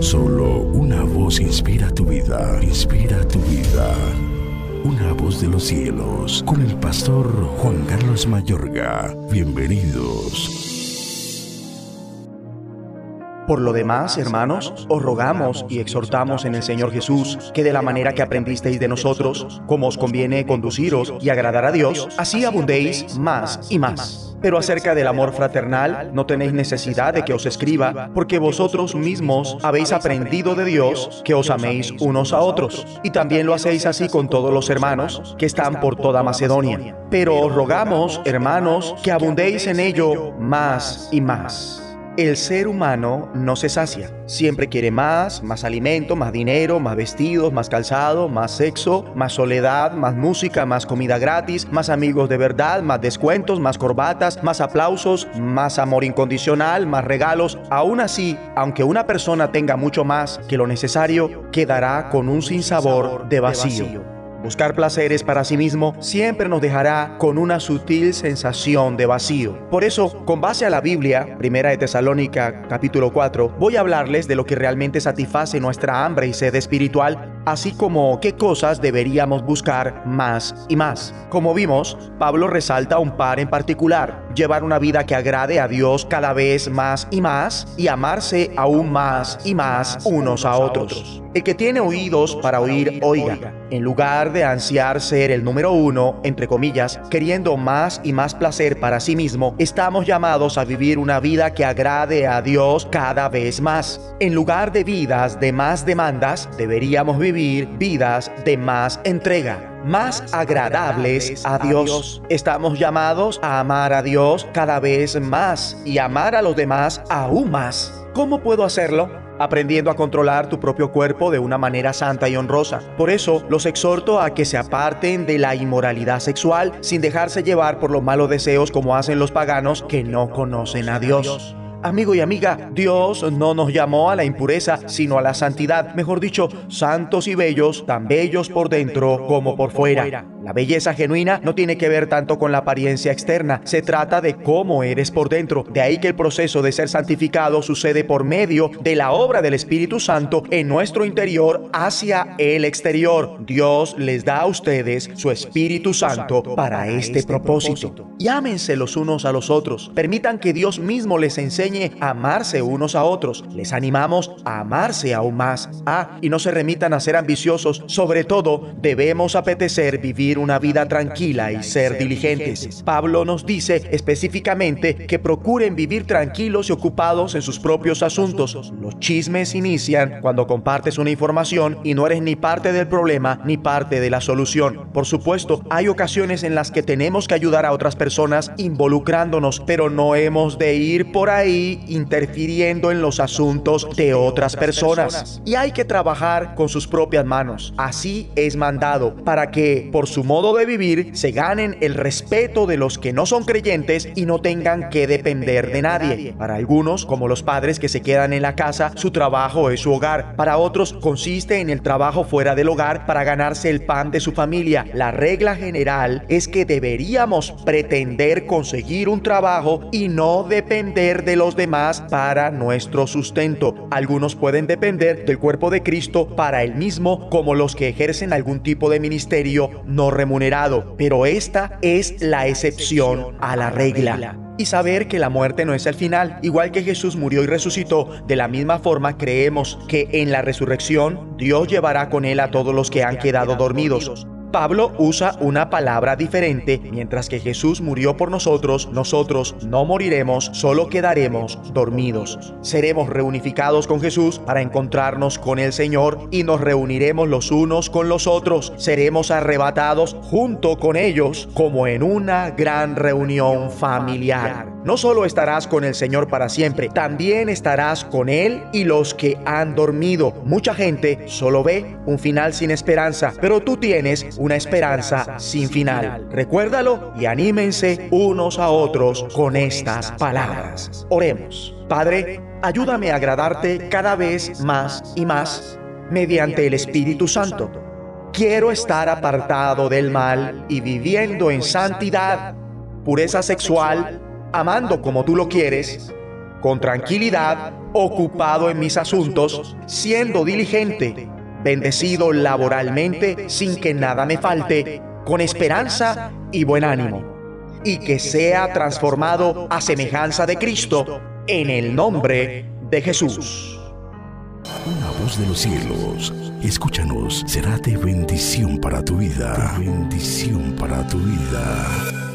Solo una voz inspira tu vida, inspira tu vida. Una voz de los cielos, con el pastor Juan Carlos Mayorga. Bienvenidos. Por lo demás, hermanos, os rogamos y exhortamos en el Señor Jesús que de la manera que aprendisteis de nosotros, como os conviene conduciros y agradar a Dios, así abundéis más y más. Pero acerca del amor fraternal, no tenéis necesidad de que os escriba, porque vosotros mismos habéis aprendido de Dios que os améis unos a otros. Y también lo hacéis así con todos los hermanos que están por toda Macedonia. Pero os rogamos, hermanos, que abundéis en ello más y más el ser humano no se sacia. Siempre quiere más, más alimento, más dinero, más vestidos, más calzado, más sexo, más soledad, más música, más comida gratis, más amigos de verdad, más descuentos, más corbatas, más aplausos, más amor incondicional, más regalos. Aún así, aunque una persona tenga mucho más que lo necesario, quedará con un sinsabor de vacío. Buscar placeres para sí mismo siempre nos dejará con una sutil sensación de vacío. Por eso, con base a la Biblia, Primera de Tesalónica, capítulo 4, voy a hablarles de lo que realmente satisface nuestra hambre y sed espiritual así como qué cosas deberíamos buscar más y más. Como vimos, Pablo resalta un par en particular, llevar una vida que agrade a Dios cada vez más y más y amarse aún más y más unos a otros. El que tiene oídos para oír, oiga. En lugar de ansiar ser el número uno, entre comillas, queriendo más y más placer para sí mismo, estamos llamados a vivir una vida que agrade a Dios cada vez más. En lugar de vidas de más demandas, deberíamos vivir vidas de más entrega, más agradables a Dios. Estamos llamados a amar a Dios cada vez más y amar a los demás aún más. ¿Cómo puedo hacerlo? aprendiendo a controlar tu propio cuerpo de una manera santa y honrosa. Por eso los exhorto a que se aparten de la inmoralidad sexual sin dejarse llevar por los malos deseos como hacen los paganos que no conocen a Dios. Amigo y amiga, Dios no nos llamó a la impureza, sino a la santidad. Mejor dicho, santos y bellos, tan bellos por dentro como por fuera. La belleza genuina no tiene que ver tanto con la apariencia externa, se trata de cómo eres por dentro. De ahí que el proceso de ser santificado sucede por medio de la obra del Espíritu Santo en nuestro interior hacia el exterior. Dios les da a ustedes su Espíritu Santo para este propósito. Llámense los unos a los otros. Permitan que Dios mismo les enseñe a amarse unos a otros. Les animamos a amarse aún más. Ah, y no se remitan a ser ambiciosos. Sobre todo, debemos apetecer vivir una vida tranquila y ser diligentes. Pablo nos dice específicamente que procuren vivir tranquilos y ocupados en sus propios asuntos. Los chismes inician cuando compartes una información y no eres ni parte del problema ni parte de la solución. Por supuesto, hay ocasiones en las que tenemos que ayudar a otras personas involucrándonos, pero no hemos de ir por ahí interfiriendo en los asuntos de otras personas. Y hay que trabajar con sus propias manos. Así es mandado para que por su modo de vivir se ganen el respeto de los que no son creyentes y no tengan que depender de nadie. Para algunos, como los padres que se quedan en la casa, su trabajo es su hogar. Para otros consiste en el trabajo fuera del hogar para ganarse el pan de su familia. La regla general es que deberíamos pretender conseguir un trabajo y no depender de los demás para nuestro sustento. Algunos pueden depender del cuerpo de Cristo para el mismo como los que ejercen algún tipo de ministerio no remunerado, pero esta es la excepción a la regla y saber que la muerte no es el final. Igual que Jesús murió y resucitó, de la misma forma creemos que en la resurrección Dios llevará con él a todos los que han quedado dormidos. Pablo usa una palabra diferente. Mientras que Jesús murió por nosotros, nosotros no moriremos, solo quedaremos dormidos. Seremos reunificados con Jesús para encontrarnos con el Señor y nos reuniremos los unos con los otros. Seremos arrebatados junto con ellos como en una gran reunión familiar. No solo estarás con el Señor para siempre, también estarás con Él y los que han dormido. Mucha gente solo ve un final sin esperanza, pero tú tienes una esperanza sin final. Recuérdalo y anímense unos a otros con estas palabras. Oremos. Padre, ayúdame a agradarte cada vez más y más mediante el Espíritu Santo. Quiero estar apartado del mal y viviendo en santidad, pureza sexual, amando como tú lo quieres, con tranquilidad, ocupado en mis asuntos, siendo diligente, bendecido laboralmente sin que nada me falte, con esperanza y buen ánimo, y que sea transformado a semejanza de Cristo en el nombre de Jesús. Una voz de los cielos, escúchanos, será de bendición para tu vida. bendición para tu vida.